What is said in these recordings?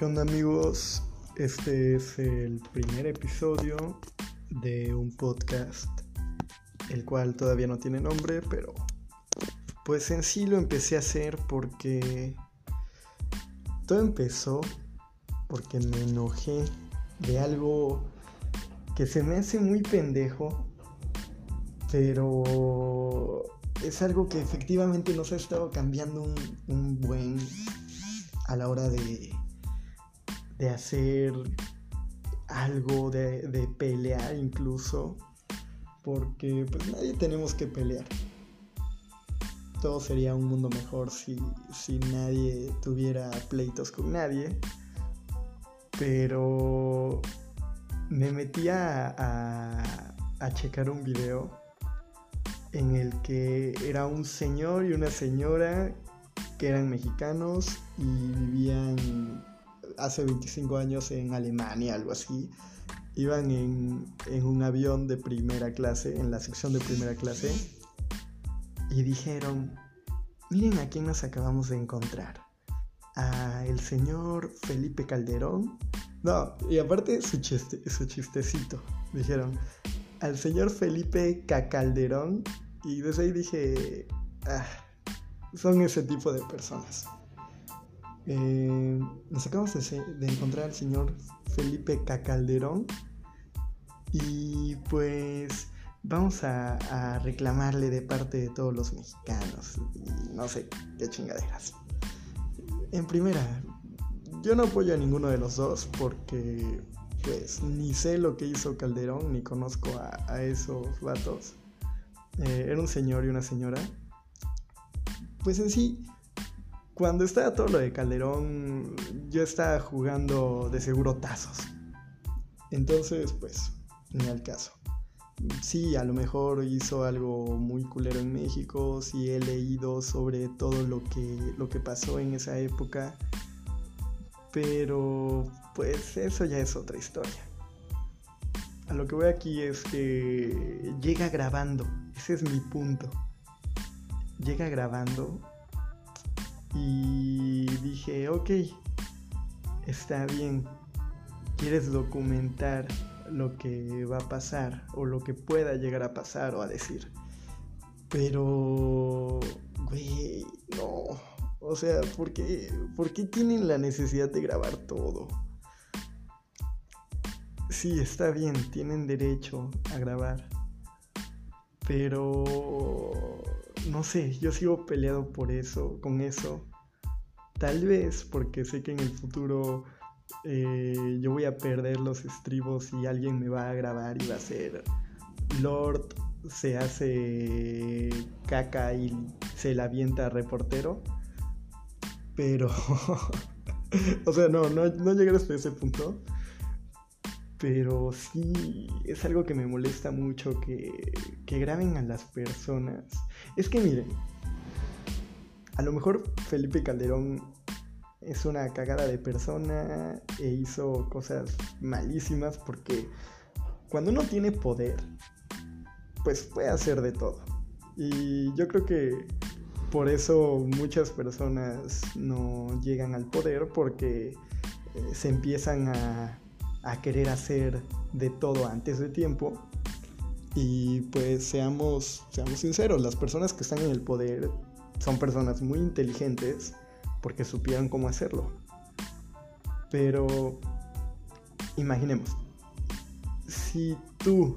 ¿Qué onda amigos? Este es el primer episodio de un podcast, el cual todavía no tiene nombre, pero pues en sí lo empecé a hacer porque todo empezó porque me enojé de algo que se me hace muy pendejo, pero es algo que efectivamente nos ha estado cambiando un, un buen a la hora de, de hacer algo, de, de, pelear incluso, porque pues nadie tenemos que pelear. Todo sería un mundo mejor si, si nadie tuviera pleitos con nadie, pero me metí a, a, a checar un video en el que era un señor y una señora que eran mexicanos y vivían hace 25 años en Alemania, algo así. Iban en, en, un avión de primera clase, en la sección de primera clase, y dijeron, miren a quién nos acabamos de encontrar. A el señor Felipe Calderón. No, y aparte su, chiste, su chistecito. Dijeron, al señor Felipe Cacalderón. Y desde ahí dije, ah, son ese tipo de personas. Eh, nos acabamos de, encontrar al señor Felipe Cacalderón y pues vamos a, reclamarle de parte de todos los mexicanos y no sé qué chingaderas. En primera, yo no apoyo a ninguno de los dos porque pues ni sé lo que hizo Calderón ni conozco a, a esos vatos. Eh, era un señor y una señora. Pues en sí, cuando estaba todo lo de Calderón, yo estaba jugando de seguro tazos. Entonces, pues, ni al caso. Sí, a lo mejor hizo algo muy culero en México, sí he leído sobre todo lo que, lo que pasó en esa época, pero pues eso ya es otra historia. A lo que voy aquí es que llega grabando, ese es mi punto. Llega grabando y dije, ok, está bien, quieres documentar lo que va a pasar o lo que pueda llegar a pasar o a decir. Pero, güey, no. O sea, ¿por qué, ¿por qué tienen la necesidad de grabar todo? Sí, está bien, tienen derecho a grabar. Pero no sé, yo sigo peleado por eso, con eso. Tal vez porque sé que en el futuro eh, yo voy a perder los estribos y alguien me va a grabar y va a ser Lord se hace caca y se la avienta a reportero. Pero, o sea, no, no, no llegar hasta ese punto. Pero sí, es algo que me molesta mucho que, que graben a las personas. Es que miren, a lo mejor Felipe Calderón es una cagada de persona e hizo cosas malísimas porque cuando uno tiene poder, pues puede hacer de todo. Y yo creo que por eso muchas personas no llegan al poder porque eh, se empiezan a a querer hacer de todo antes de tiempo. Y pues seamos, seamos sinceros, las personas que están en el poder son personas muy inteligentes porque supieron cómo hacerlo. Pero imaginemos, si tú,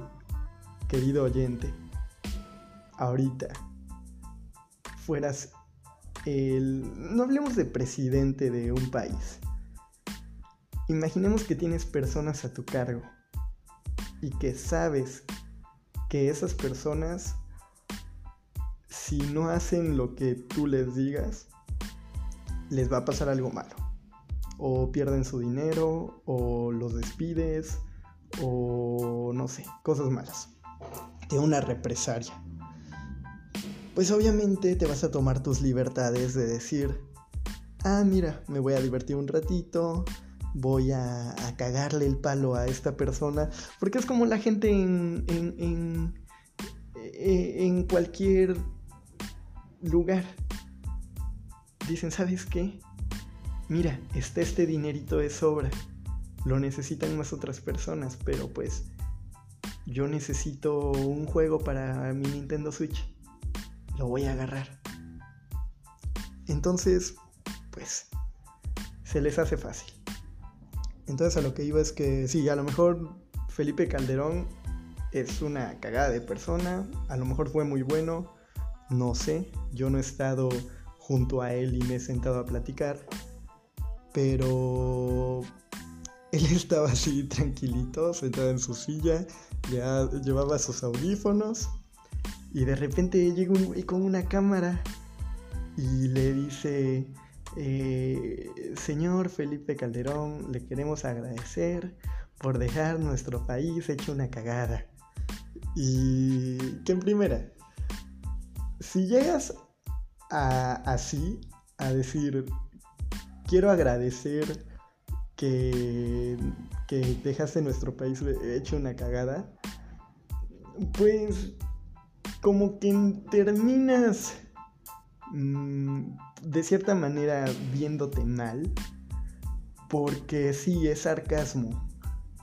querido oyente, ahorita fueras el... No hablemos de presidente de un país, Imaginemos que tienes personas a tu cargo y que sabes que esas personas, si no hacen lo que tú les digas, les va a pasar algo malo. O pierden su dinero, o los despides, o no sé, cosas malas. De una represaria. Pues obviamente te vas a tomar tus libertades de decir, ah, mira, me voy a divertir un ratito, voy a, a, cagarle el palo a esta persona, porque es como la gente en, en, en, eh, en cualquier lugar. Dicen, ¿sabes qué? mira, está este dinerito de sobra, lo necesitan más otras personas, pero pues yo necesito un juego para mi Nintendo Switch, lo voy a agarrar. Entonces, pues, se les hace fácil. Entonces a lo que iba es que sí, a lo mejor Felipe Calderón es una cagada de persona, a lo mejor fue muy bueno, no sé, yo no he estado junto a él y me he sentado a platicar, pero él estaba así tranquilito, sentado en su silla, ya llevaba sus audífonos y de repente llega un güey con una cámara y le dice, eh, señor Felipe Calderón, le queremos agradecer por dejar nuestro país hecho una cagada. Y que en primera, si llegas a, así, a decir, quiero agradecer que, que dejaste nuestro país hecho una cagada, pues como que terminas mm, de cierta manera viéndote mal, porque sí, es sarcasmo,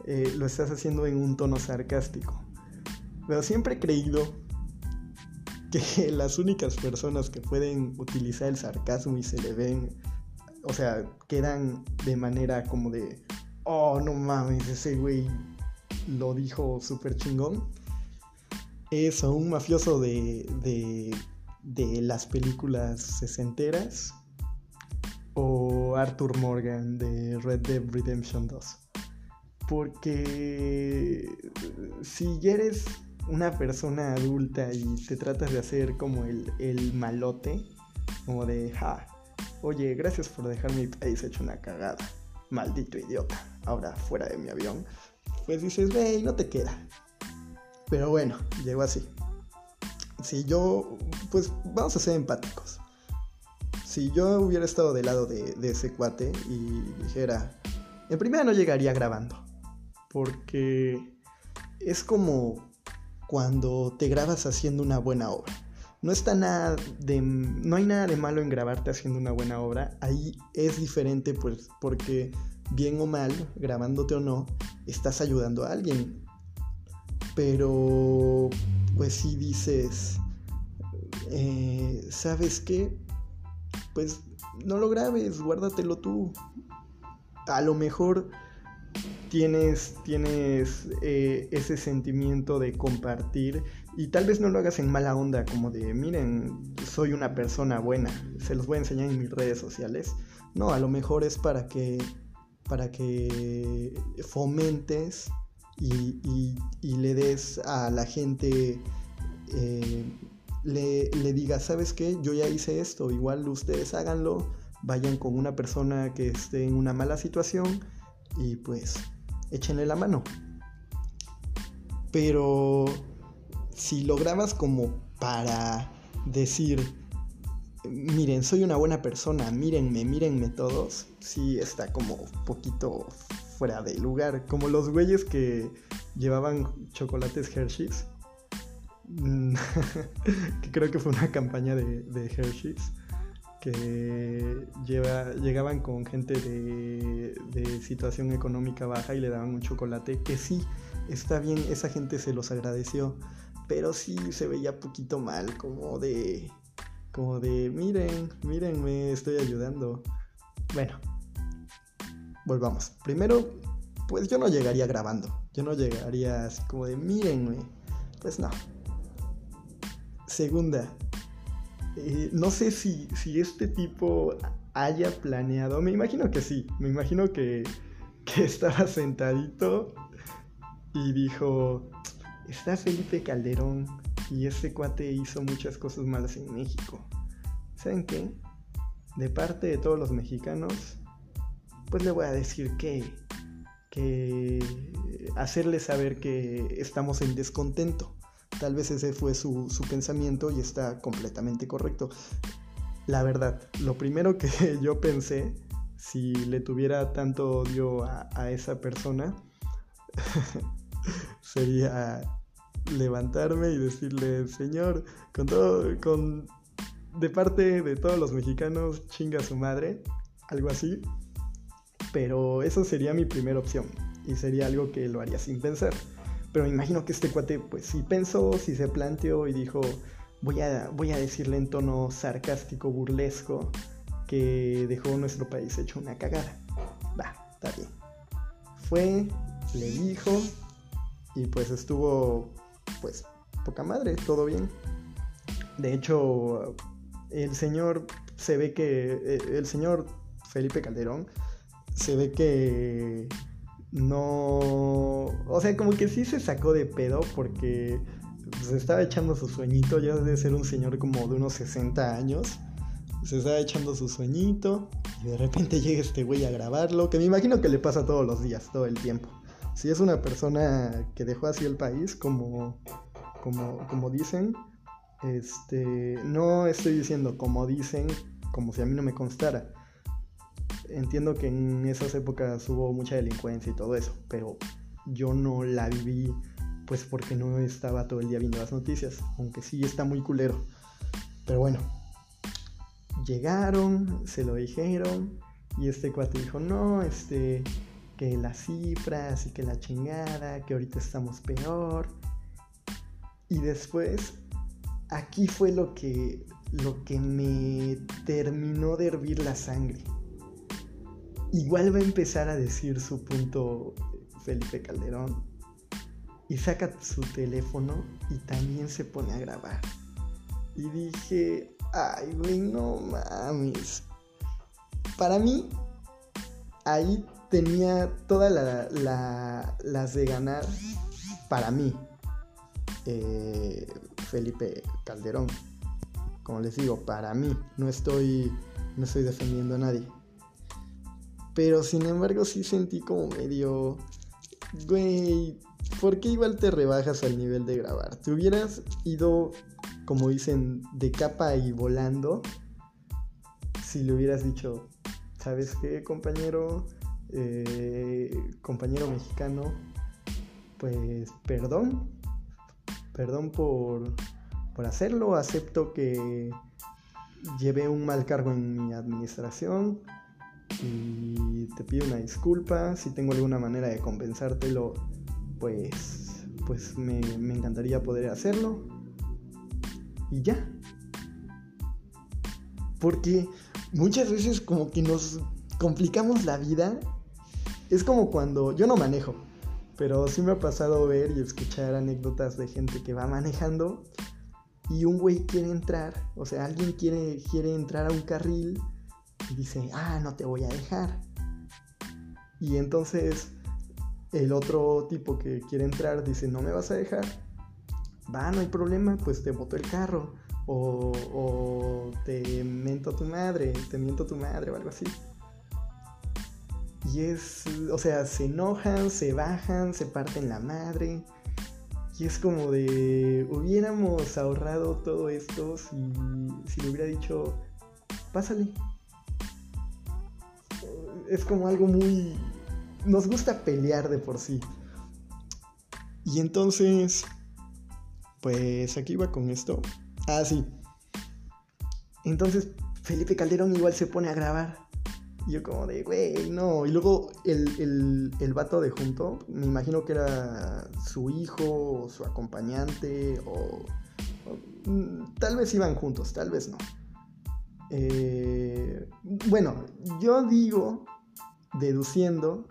eh, lo estás haciendo en un tono sarcástico. Pero siempre he creído que las únicas personas que pueden utilizar el sarcasmo y se le ven, o sea, quedan de manera como de, oh, no mames, ese güey lo dijo súper chingón, es un mafioso de, de las películas sesenteras o Arthur Morgan de Red Dead Redemption 2. Porque si eres una persona adulta y te tratas de hacer como el, el malote, como de, ja, oye, gracias por dejar mi país hecho una cagada, maldito idiota, ahora fuera de mi avión, pues dices, ve, no te queda. Pero bueno, llegó así. Si yo, pues vamos a ser empáticos. Si yo hubiera estado del lado de, ese cuate y dijera, en primera no llegaría grabando, porque es como cuando te grabas haciendo una buena obra. No está nada de no hay nada de malo en grabarte haciendo una buena obra. Ahí es diferente pues porque bien o mal, grabándote o no, estás ayudando a alguien. Pero pues si dices, eh, ¿sabes qué? Pues no lo grabes, guárdatelo tú. A lo mejor tienes, tienes eh, ese sentimiento de compartir y tal vez no lo hagas en mala onda, como de, miren, soy una persona buena, se los voy a enseñar en mis redes sociales. No, a lo mejor es para que, para que fomentes y, le des a la gente, eh, le, digas, ¿sabes qué? Yo ya hice esto, igual ustedes háganlo, vayan con una persona que esté en una mala situación y pues échenle la mano. Pero si lo grabas como para decir, miren, soy una buena persona, mírenme, mírenme todos, sí está como poquito fuera de lugar. Como los güeyes que llevaban chocolates Hershey's. que creo que fue una campaña de, de Hershey's que lleva, llegaban con gente de, situación económica baja y le daban un chocolate, que sí, está bien, esa gente se los agradeció, pero sí se veía poquito mal, como de, como de, miren, miren, me estoy ayudando. Bueno, volvamos. Primero, pues yo no llegaría grabando, yo no llegaría así como de, mírenme, pues no. Segunda, eh, no sé si, si este tipo haya planeado, me imagino que sí, me imagino que, que estaba sentadito y dijo, está Felipe Calderón y ese cuate hizo muchas cosas malas en México. ¿Saben qué? De parte de todos los mexicanos, pues le voy a decir que, que hacerle saber que estamos en descontento. Tal vez ese fue su, pensamiento y está completamente correcto. La verdad, lo primero que yo pensé, si le tuviera tanto odio a, esa persona, sería levantarme y decirle, Señor, con todo, con de parte de todos los mexicanos, chinga su madre, algo así. Pero eso sería mi primera opción y sería algo que lo haría sin pensar. Pero me imagino que este cuate pues sí pensó, sí se planteó y dijo, voy a, voy a decirle en tono sarcástico, burlesco, que dejó nuestro país hecho una cagada. Va, está bien. Fue, le dijo y pues estuvo pues poca madre, todo bien. De hecho, el señor se ve que eh, el señor Felipe Calderón se ve que no, o sea, como que sí se sacó de pedo porque se estaba echando su sueñito, ya debe ser un señor como de unos 60 años. Se estaba echando su sueñito y de repente llega este güey a grabarlo, que me imagino que le pasa todos los días, todo el tiempo. Si es una persona que dejó así el país, como, como, como dicen, este, no estoy diciendo como dicen, como si a mí no me constara. Entiendo que en esas épocas hubo mucha delincuencia y todo eso, pero yo no la viví pues porque no estaba todo el día viendo las noticias, aunque sí está muy culero. Pero bueno, llegaron, se lo dijeron y este cuate dijo, no, este, que las cifras y que la chingada, que ahorita estamos peor. Y después, aquí fue lo que, lo que me terminó de hervir la sangre. Igual va a empezar a decir su punto Felipe Calderón y saca su teléfono y también se pone a grabar. Y dije, ay, güey, no mames. Para mí, ahí tenía todas las de ganar para mí. Eh, Felipe Calderón. Como les digo, para mí. No estoy, no estoy defendiendo a nadie. Pero sin embargo sí sentí como medio... Güey, ¿por qué igual te rebajas al nivel de grabar? Te hubieras ido, como dicen, de capa y volando si le hubieras dicho, ¿sabes qué, compañero? Eh, compañero mexicano, pues perdón, perdón por, por hacerlo, acepto que llevé un mal cargo en mi administración y te pido una disculpa, si tengo alguna manera de compensártelo, pues, pues me, encantaría poder hacerlo. Y ya. Porque muchas veces como que nos complicamos la vida. Es como cuando yo no manejo, pero sí me ha pasado ver y escuchar anécdotas de gente que va manejando y un güey quiere entrar, o sea, alguien quiere, quiere entrar a un carril y dice, ah, no te voy a dejar. Y entonces el otro tipo que quiere entrar dice, no me vas a dejar. Va, no hay problema, pues te boto el carro. O, o te mento a tu madre, te miento a tu madre o algo así. Y es, o sea, se enojan, se bajan, se parten la madre. Y es como de, hubiéramos ahorrado todo esto si, si le hubiera dicho, pásale. Es como algo muy, nos gusta pelear de por sí. Y entonces, pues aquí va con esto. Ah, sí. Entonces Felipe Calderón igual se pone a grabar. Y yo como de, güey, no. Y luego el, el, vato de junto, me imagino que era su hijo o su acompañante o, mm, tal vez iban juntos, tal vez no. Eh, bueno, yo digo, deduciendo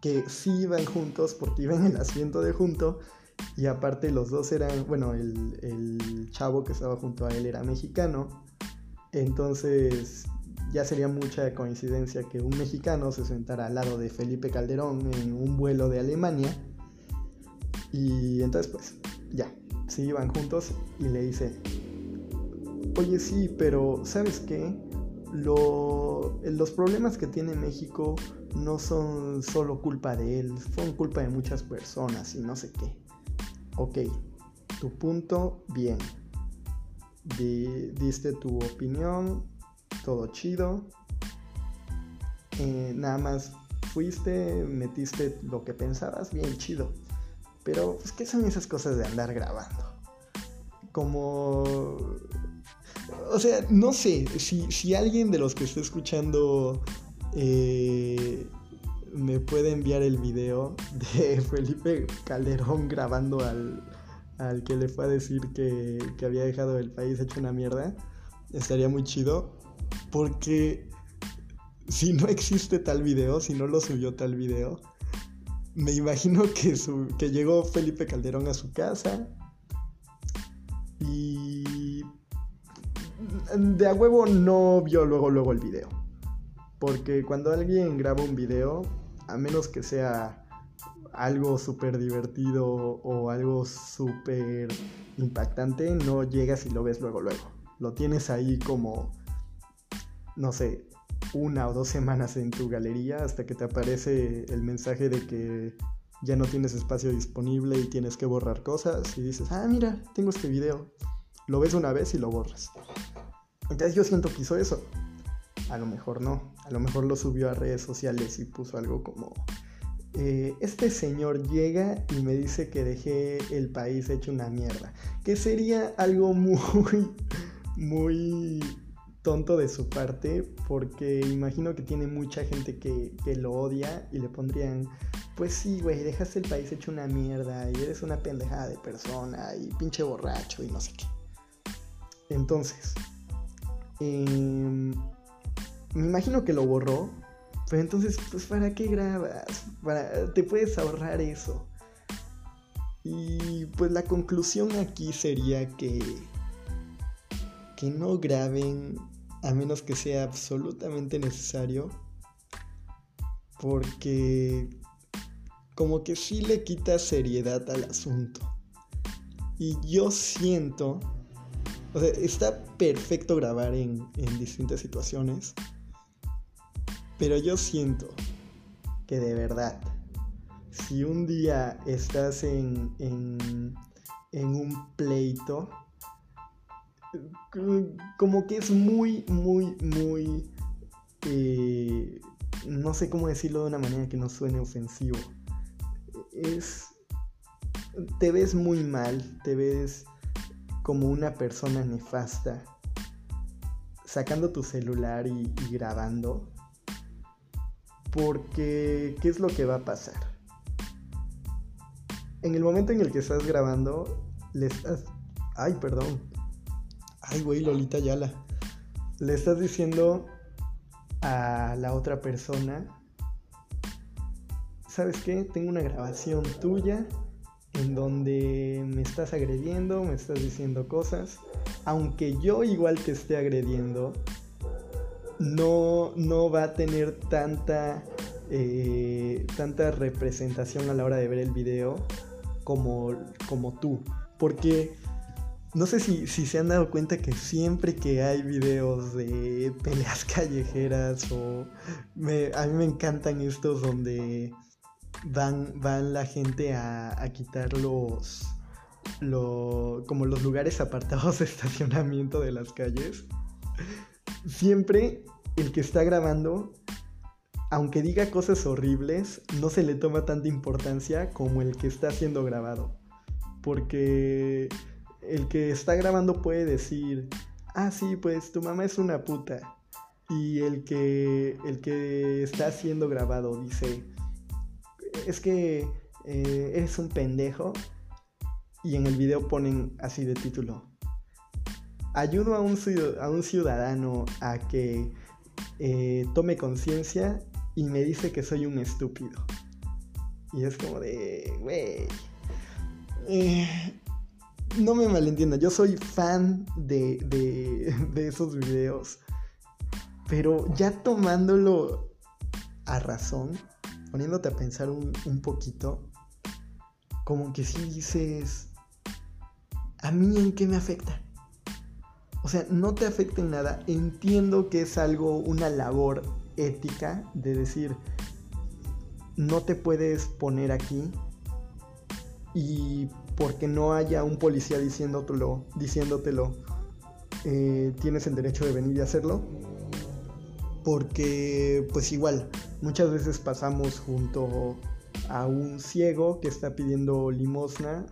que sí iban juntos porque iban en el asiento de junto y aparte los dos eran, bueno, el, chavo que estaba junto a él era mexicano, entonces ya sería mucha coincidencia que un mexicano se sentara al lado de Felipe Calderón en un vuelo de Alemania y entonces pues ya, sí iban juntos y le dice, oye sí, pero ¿sabes qué? Los problemas que tiene México no son solo culpa de él, son culpa de muchas personas y no sé qué. Ok, tu punto, bien. diste tu opinión, todo chido. Eh, nada más fuiste, metiste lo que pensabas, bien chido. Pero, pues, ¿qué son esas cosas de andar grabando? Como... O sea, no sé, si, si alguien de los que esté escuchando eh, me puede enviar el video de Felipe Calderón grabando al, al que le fue a decir que, que había dejado el país hecho una mierda, estaría muy chido. Porque si no existe tal video, si no lo subió tal video, me imagino que, que llegó Felipe Calderón a su casa y de a huevo no vio luego luego el video. Porque cuando alguien graba un video, a menos que sea algo súper divertido o algo súper impactante, no llegas y lo ves luego luego. Lo tienes ahí como, no sé, una o dos semanas en tu galería hasta que te aparece el mensaje de que ya no tienes espacio disponible y tienes que borrar cosas y dices, ah, mira, tengo este video. Lo ves una vez y lo borras. Entonces yo siento que hizo eso. A lo mejor no. A lo mejor lo subió a redes sociales y puso algo como... Eh, este señor llega y me dice que dejé el país hecho una mierda. Que sería algo muy, muy tonto de su parte porque imagino que tiene mucha gente que, que, lo odia y le pondrían, pues sí, güey, dejaste el país hecho una mierda y eres una pendejada de persona y pinche borracho y no sé qué. Entonces, em, me imagino que lo borró, pero entonces, pues ¿para qué grabas? Para, te puedes ahorrar eso. Y pues la conclusión aquí sería que que no graben a menos que sea absolutamente necesario, porque como que sí le quita seriedad al asunto. Y yo siento, o sea, está perfecto grabar en, distintas situaciones, pero yo siento que de verdad, si un día estás en, en, en un pleito, como que es muy, muy, muy... Eh, no sé cómo decirlo de una manera que no suene ofensivo. Es... Te ves muy mal, te ves como una persona nefasta, sacando tu celular y, grabando. Porque, ¿qué es lo que va a pasar? En el momento en el que estás grabando, le estás... Ay, perdón ay, güey, Lolita Yala, le estás diciendo a la otra persona, ¿sabes qué? Tengo una grabación tuya en donde me estás agrediendo, me estás diciendo cosas, aunque yo igual te esté agrediendo, no, no va a tener tanta, eh, tanta representación a la hora de ver el video como, como tú. Porque no sé si, se han dado cuenta que siempre que hay videos de peleas callejeras o a mí me encantan estos donde van, van la gente a, quitar los, como los lugares apartados de estacionamiento de las calles. Siempre el que está grabando, aunque diga cosas horribles, no se le toma tanta importancia como el que está siendo grabado. Porque el que está grabando puede decir, ah, sí, pues tu mamá es una puta. Y el que, el que está siendo grabado dice, es que eh, eres un pendejo. Y en el video ponen así de título, ayudo a un, a un ciudadano a que eh, tome conciencia y me dice que soy un estúpido. Y es como de, güey. Eh, no me malentiendan, yo soy fan de, de, esos videos. Pero ya tomándolo a razón, poniéndote a pensar un, un poquito, como que si dices, ¿a mí en qué me afecta? O sea, no te afecta en nada. Entiendo que es algo, una labor ética de decir, no te puedes poner aquí y porque no haya un policía diciéndotelo, diciéndotelo eh, tienes el derecho de venir y hacerlo. Porque pues igual, muchas veces pasamos junto a un ciego que está pidiendo limosna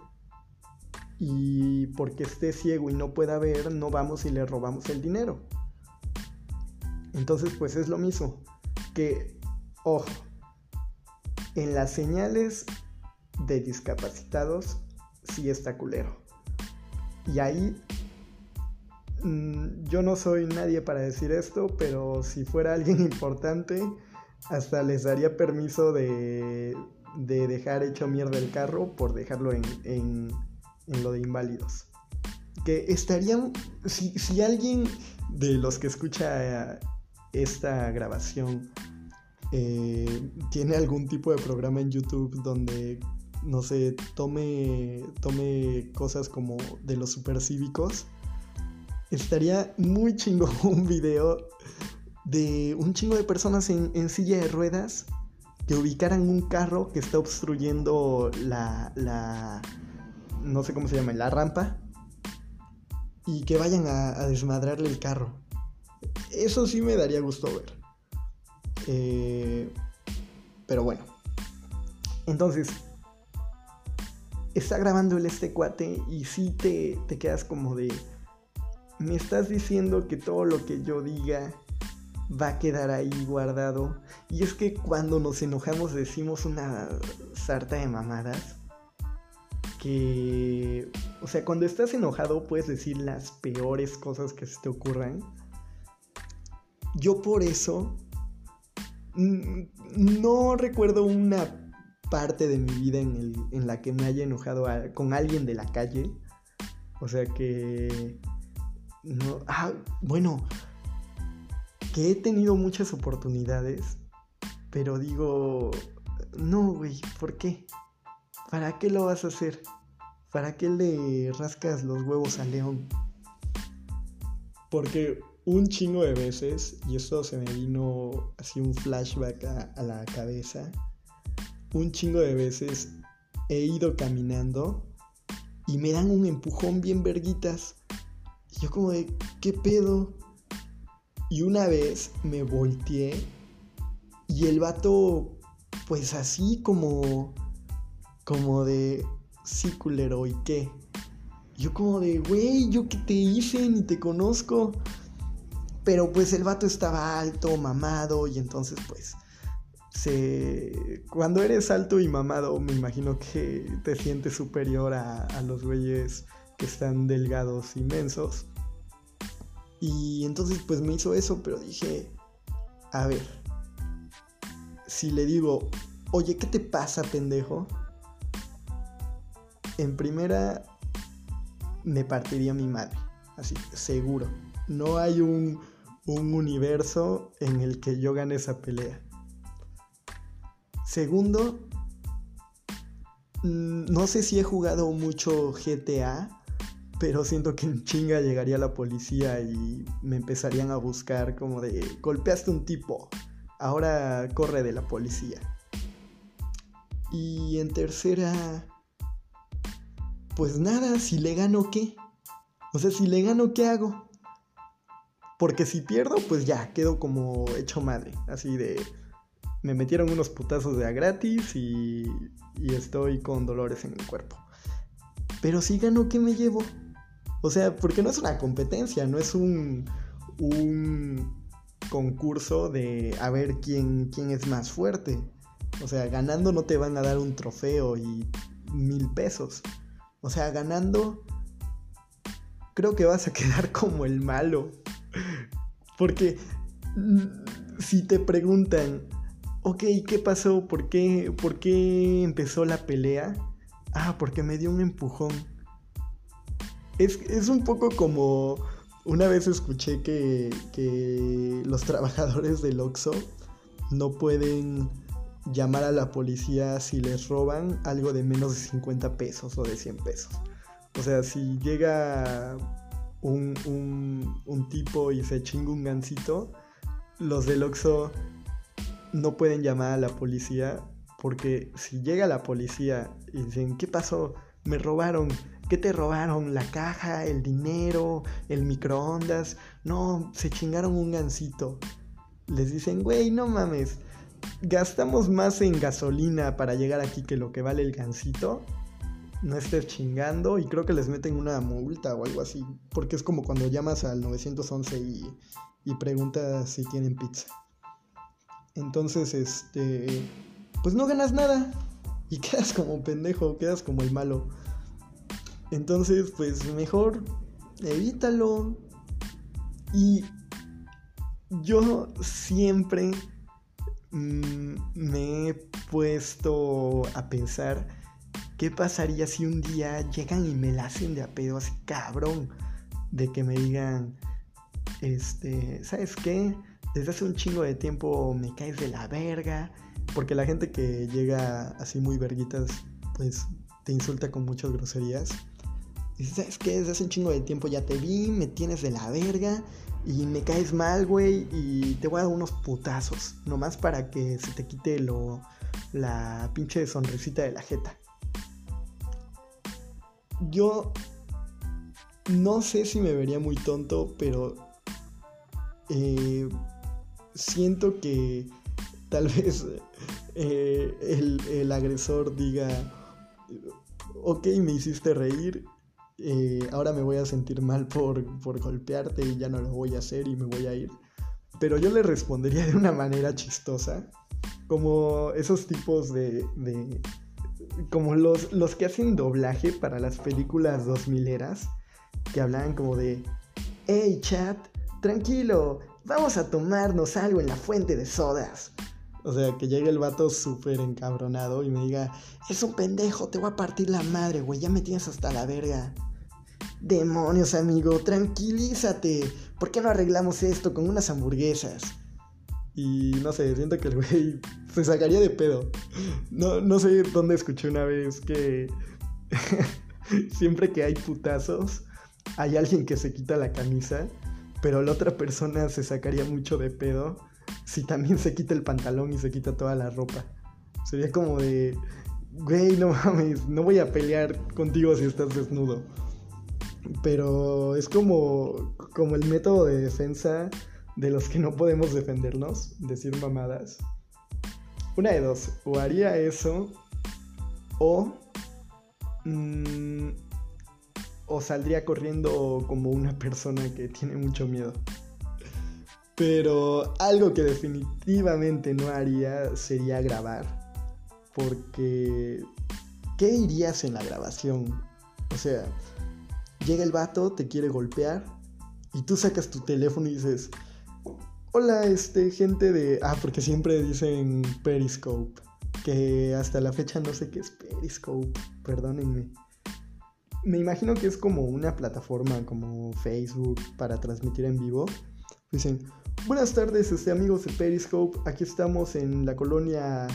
y porque esté ciego y no pueda ver, no vamos y le robamos el dinero. Entonces, pues es lo mismo. Que, ojo, en las señales de discapacitados sí está culero. Y ahí mm, yo no soy nadie para decir esto, pero si fuera alguien importante, hasta les daría permiso de, de dejar hecho mierda el carro por dejarlo en, en, lo de inválidos. Que estarían, si, si, alguien de los que escucha esta grabación eh, tiene algún tipo de programa en YouTube donde, no sé, tome, tome cosas como de los supercívicos, estaría muy chingo un video de un chingo de personas en, silla de ruedas que ubicaran un carro que está obstruyendo la, la no sé cómo se llama, la rampa y que vayan a, desmadrarle el carro. Eso sí me daría gusto ver. Eh, pero bueno. Entonces, está grabando el este cuate y sí te, te quedas como de... Me estás diciendo que todo lo que yo diga va a quedar ahí guardado. Y es que cuando nos enojamos decimos una sarta de mamadas. Que... O sea, cuando estás enojado puedes decir las peores cosas que se te ocurran. Yo por eso no recuerdo una parte de mi vida en, la que me haya enojado con alguien de la calle. O sea que... No, ah, bueno, que he tenido muchas oportunidades, pero digo, no, güey, ¿por qué? ¿Para qué lo vas a hacer? ¿Para qué le rascas los huevos al león? Porque un chingo de veces, y esto se me vino así un flashback a, la cabeza, un chingo de veces he ido caminando y me dan un empujón bien verguitas. Yo como de, ¿qué pedo? Y una vez me volteé y el vato, pues así como, como de, sí culero, ¿y qué? Yo como de, güey, ¿yo qué te hice? Ni te conozco. Pero pues el vato estaba alto, mamado y entonces pues se... Cuando eres alto y mamado me imagino que te sientes superior a, los güeyes que están delgados, inmensos. Y entonces pues me hizo eso, pero dije, a ver, si le digo, oye, ¿qué te pasa, pendejo? En primera, me partiría mi madre, así, seguro. No hay un un universo en el que yo gane esa pelea. Segundo, mm, no sé si he jugado mucho GTA, pero siento que en chinga llegaría la policía y me empezarían a buscar como de golpeaste un tipo, ahora corre de la policía. Y en tercera, pues nada, si le gano qué. O sea, si le gano, ¿qué hago? Porque si pierdo, pues ya, quedo como hecho madre. Así de... Me metieron unos putazos de a gratis y, y estoy con dolores en el cuerpo. Pero si gano, ¿qué me llevo? O sea, porque no es una competencia, no es un, un concurso de a ver quién, quién es más fuerte. O sea, ganando no te van a dar un trofeo y mil pesos. O sea, ganando creo que vas a quedar como el malo. Porque mm, si te preguntan, ok, ¿qué pasó? ¿Por qué, ¿Por qué empezó la pelea? Ah, porque me dio un empujón. Es, un poco como una vez escuché que, que los trabajadores del Oxxo no pueden llamar a la policía si les roban algo de menos de 50 pesos o de 100 pesos. O sea, si llega un, tipo y se chinga un gancito, los del Oxxo no pueden llamar a la policía porque si llega la policía y dicen, ¿qué pasó? Me robaron. ¿Qué te robaron? ¿La caja? ¿El dinero? ¿El microondas? No, se chingaron un gancito. Les dicen, güey, no mames. Gastamos más en gasolina para llegar aquí que lo que vale el gancito. no estés chingando y creo que les meten una multa o algo así, porque es como cuando llamas al 911 y, y preguntas si tienen pizza. Entonces, este, pues no ganas nada y quedas como pendejo, quedas como el malo. Entonces, pues mejor evítalo. Y yo siempre mm, me he puesto a pensar qué pasaría si un día llegan y me la hacen de a pedo así cabrón. De que me digan, este, ¿sabes qué? Desde hace un chingo de tiempo me caes de la verga. Porque la gente que llega así muy verguitas, pues te insulta con muchas groserías. Y ¿sabes qué? Desde hace un chingo de tiempo ya te vi, me tienes de la verga y me caes mal, güey, y te voy a dar unos putazos, nomás para que se te quite lo, la pinche sonrisita de la jeta. Yo no sé si me vería muy tonto, pero eh, siento que tal vez eh, el, el agresor diga, ok, me hiciste reír, eh, ahora me voy a sentir mal por, por golpearte y ya no lo voy a hacer y me voy a ir. Pero yo le respondería de una manera chistosa, como esos tipos de... de como los, los que hacen doblaje para las películas 2000 eras, que hablaban como de, hey chat, tranquilo, vamos a tomarnos algo en la fuente de sodas. O sea, que llegue el vato súper encabronado y me diga, es un pendejo, te voy a partir la madre, güey, ya me tienes hasta la verga. Demonios, amigo, tranquilízate. ¿Por qué no arreglamos esto con unas hamburguesas? Y no sé, siento que el güey se sacaría de pedo. No, no sé dónde escuché una vez que siempre que hay putazos, hay alguien que se quita la camisa, pero la otra persona se sacaría mucho de pedo si también se quita el pantalón y se quita toda la ropa. Sería como de, güey, no mames, no voy a pelear contigo si estás desnudo. Pero es como, como el método de defensa de los que no podemos defendernos, decir mamadas. Una de dos, o haría eso, o, mm, o saldría corriendo como una persona que tiene mucho miedo. Pero algo que definitivamente no haría sería grabar. Porque, ¿qué dirías en la grabación? O sea, llega el vato, te quiere golpear y tú sacas tu teléfono y dices, hola, este, gente de... Ah, porque siempre dicen Periscope, que hasta la fecha no sé qué es Periscope, perdónenme. Me imagino que es como una plataforma como Facebook para transmitir en vivo. Dicen, Buenas tardes, este, amigos de Periscope. Aquí estamos en la colonia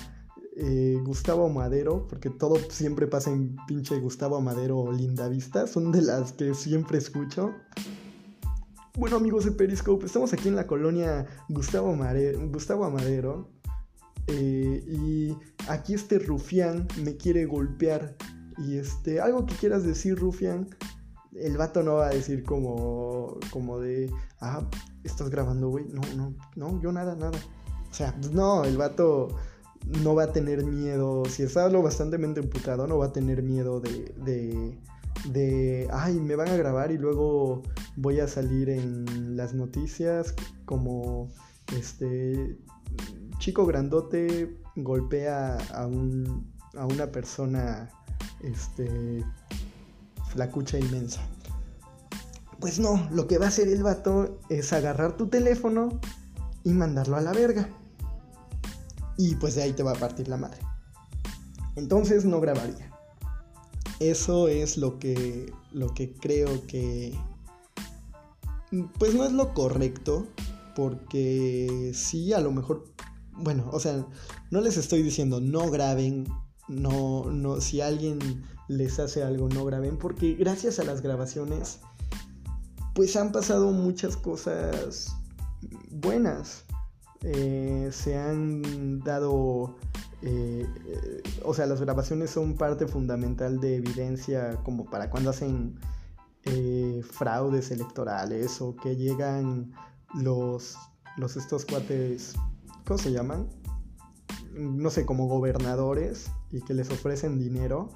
eh, Gustavo Madero, porque todo siempre pasa en pinche Gustavo Madero o Linda Vista. Son de las que siempre escucho. Bueno, amigos de Periscope, estamos aquí en la colonia Gustavo, Gustavo Madero. Eh, y aquí este rufián me quiere golpear. Y este, algo que quieras decir, rufián el vato no va a decir como, como de, ah, estás grabando, güey. No, no, no, yo nada, nada. O sea, no, el vato no va a tener miedo. Si está lo bastante emputado, no va a tener miedo de, de, de, ay, me van a grabar y luego voy a salir en las noticias como, este, chico grandote golpea a, un, a una persona, este, flacucha inmensa. Pues no, lo que va a hacer el vato es agarrar tu teléfono y mandarlo a la verga. Y pues de ahí te va a partir la madre. Entonces no grabaría. Eso es lo que, lo que creo que... Pues no es lo correcto, porque sí, a lo mejor... Bueno, o sea, no les estoy diciendo no graben, no, no, si alguien les hace algo, no graben, porque gracias a las grabaciones, pues han pasado muchas cosas buenas. Eh, se han dado, eh, o sea, las grabaciones son parte fundamental de evidencia como para cuando hacen eh, fraudes electorales o que llegan los, los estos cuates, ¿cómo se llaman? No sé, como gobernadores y que les ofrecen dinero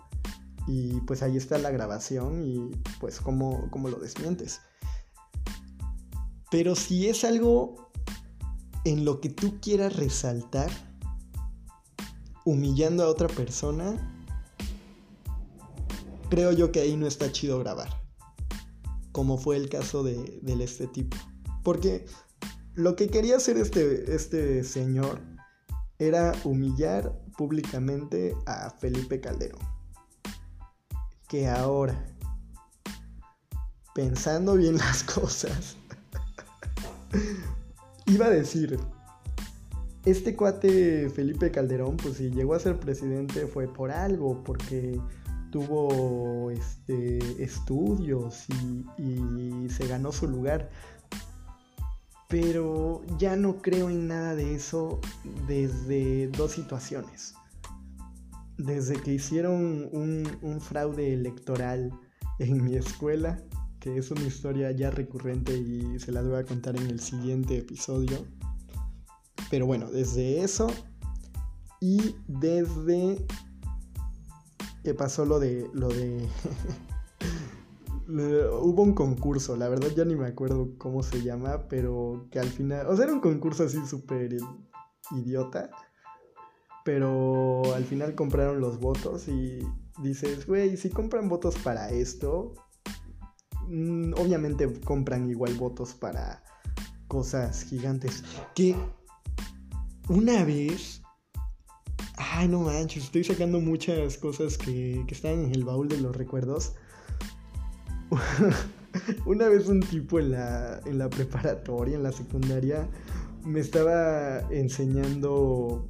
Y pues ahí está la grabación y pues cómo, cómo lo desmientes. Pero si es algo en lo que tú quieras resaltar, humillando a otra persona, creo yo que ahí no está chido grabar. Como fue el caso de, este tipo. Porque lo que quería hacer este, este señor era humillar públicamente a Felipe Calderón. Que ahora, pensando bien las cosas, iba a decir, este cuate Felipe Calderón, pues si llegó a ser presidente fue por algo, porque tuvo este, estudios y, se ganó su lugar. Pero ya no creo en nada de eso desde dos situaciones. Desde que hicieron un, fraude electoral en mi escuela, que es una historia ya recurrente y se las voy a contar en el siguiente episodio. Pero bueno, desde eso y desde que pasó lo de lo de hubo un concurso, la verdad ya ni me acuerdo cómo se llama, pero que al final, o sea, era un concurso así súper idiota, pero al final compraron los votos y dices, güey, si compran votos para esto, mm, obviamente compran igual votos para cosas gigantes. Que una vez. Ay, no manches, estoy sacando muchas cosas que, que están en el baúl de los recuerdos. una vez un tipo en la, en la preparatoria, en la secundaria, me estaba enseñando,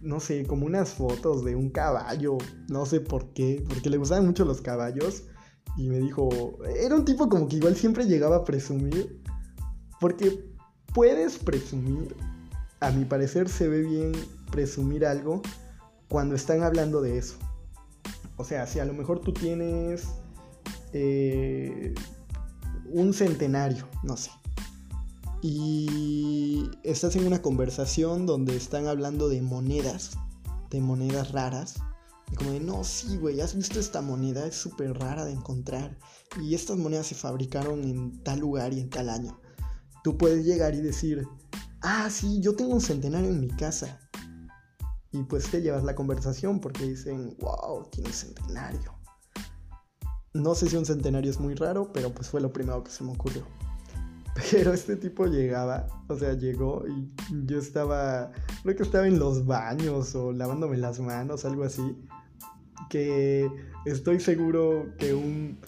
no sé, como unas fotos de un caballo. No sé por qué, porque le gustaban mucho los caballos. Y me dijo, era un tipo como que igual siempre llegaba a presumir. Porque puedes presumir a mi parecer se ve bien presumir algo cuando están hablando de eso. O sea, si a lo mejor tú tienes eh, un centenario, no sé, y estás en una conversación donde están hablando de monedas, de monedas raras. Y como de, no, sí, güey, ¿has visto esta moneda? Es súper rara de encontrar. Y estas monedas se fabricaron en tal lugar y en tal año. Tú puedes llegar y decir, ah, sí, yo tengo un centenario en mi casa. Y pues te llevas la conversación porque dicen, wow, tiene un centenario. No sé si un centenario es muy raro, pero pues fue lo primero que se me ocurrió. Pero este tipo llegaba, o sea, llegó y yo estaba, creo que estaba en los baños o lavándome las manos, algo así. Que estoy seguro que un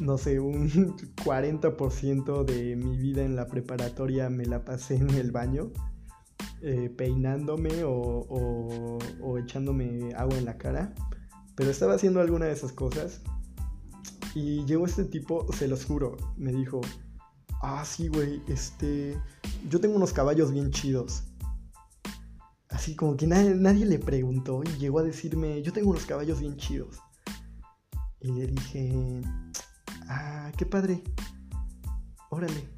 no sé, un 40% de mi vida en la preparatoria me la pasé en el baño, eh, peinándome o, o, echándome agua en la cara. Pero estaba haciendo alguna de esas cosas. Y llegó este tipo, se los juro, me dijo, ah, sí, güey, este, yo tengo unos caballos bien chidos. Así como que nadie, nadie le preguntó y llegó a decirme, yo tengo unos caballos bien chidos. Y le dije, Ah, qué padre. Órale.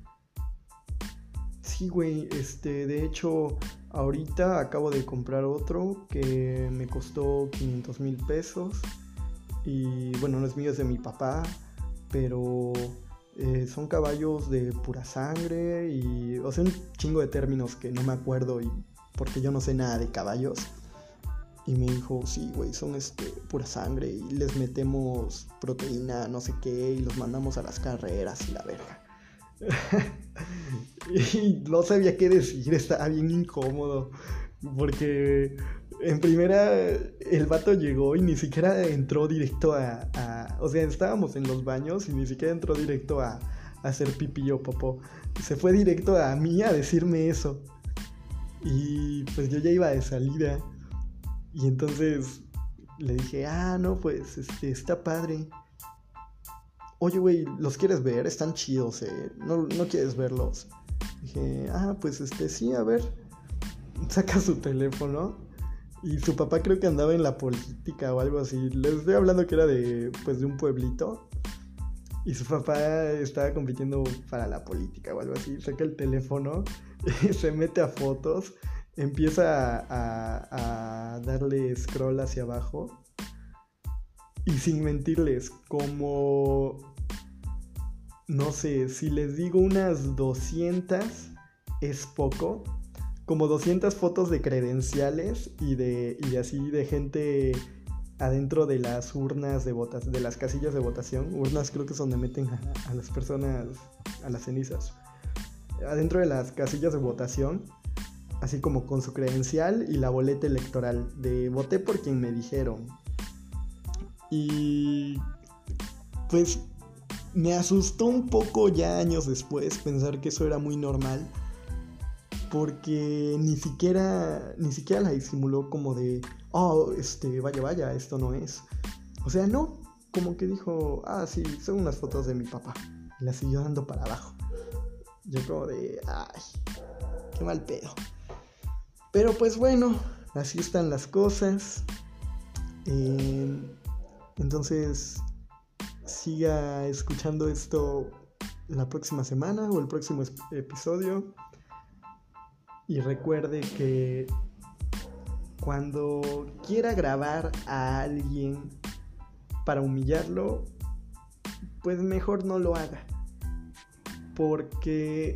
Sí, güey, este, de hecho, ahorita acabo de comprar otro que me costó 500 mil pesos. Y bueno, no es mío, es de mi papá, pero eh, son caballos de pura sangre y, o sea, un chingo de términos que no me acuerdo y porque yo no sé nada de caballos. Y me dijo, sí, güey, son este, pura sangre y les metemos proteína, no sé qué, y los mandamos a las carreras y la verga. y no sabía qué decir, estaba bien incómodo. Porque en primera el vato llegó y ni siquiera entró directo a, o sea, estábamos en los baños y ni siquiera entró directo a, a hacer pipí o popó. Se fue directo a mí a decirme eso. Y pues yo ya iba de salida. Y entonces le dije, ah, no, pues este, está padre. Oye, güey, ¿los quieres ver? Están chidos, ¿eh? ¿No, no quieres verlos? Dije, ah, pues este, sí, a ver. Saca su teléfono. Y su papá creo que andaba en la política o algo así. Les estoy hablando que era de, pues, de un pueblito. Y su papá estaba compitiendo para la política o algo así. Saca el teléfono se mete a fotos empieza a, darle scroll hacia abajo Y sin mentirles, como... No sé, si les digo unas 200 es poco. Como 200 fotos de credenciales y de y así de gente adentro de las urnas de votación, de las casillas de votación. Urnas creo que es donde meten a, a las personas a las cenizas. Adentro de las casillas de votación así como con su credencial y la boleta electoral de voté por quien me dijeron. Y pues me asustó un poco ya años después pensar que eso era muy normal. Porque ni siquiera, ni siquiera la disimuló como de, oh, este, vaya, vaya, esto no es. O sea, no, como que dijo, ah, sí, son unas fotos de mi papá. Y la siguió dando para abajo. Yo como de, ay, qué mal pedo. Pero pues bueno, así están las cosas. Eh, entonces, siga escuchando esto la próxima semana o el próximo episodio. Y recuerde que cuando quiera grabar a alguien para humillarlo, pues mejor no lo haga. Porque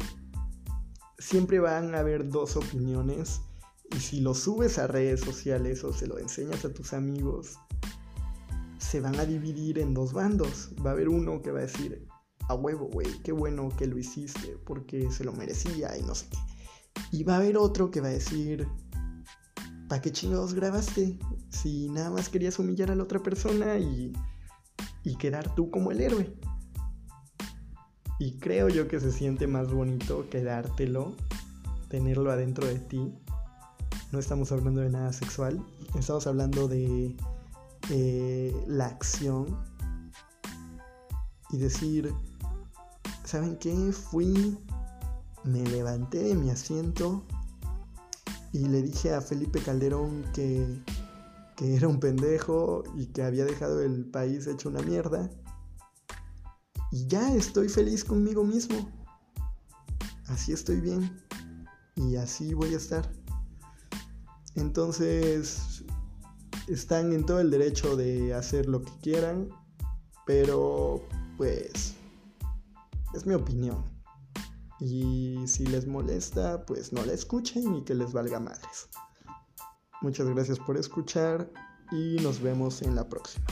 siempre van a haber dos opiniones y si lo subes a redes sociales o se lo enseñas a tus amigos, se van a dividir en dos bandos. Va a haber uno que va a decir, a huevo, güey, qué bueno que lo hiciste porque se lo merecía y no sé qué. Y va a haber otro que va a decir, ¿para qué chingados grabaste? Si nada más querías humillar a la otra persona y, y quedar tú como el héroe. Y creo yo que se siente más bonito quedártelo, tenerlo adentro de ti, no estamos hablando de nada sexual, estamos hablando de eh, la acción y decir, ¿saben qué? Fui, me levanté de mi asiento y le dije a Felipe Calderón que, que era un pendejo y que había dejado el país hecho una mierda. Y ya estoy feliz conmigo mismo. Así estoy bien. Y así voy a estar. Entonces, están en todo el derecho de hacer lo que quieran, pero pues es mi opinión. Y si les molesta, pues no la escuchen y que les valga madres. Muchas gracias por escuchar y nos vemos en la próxima.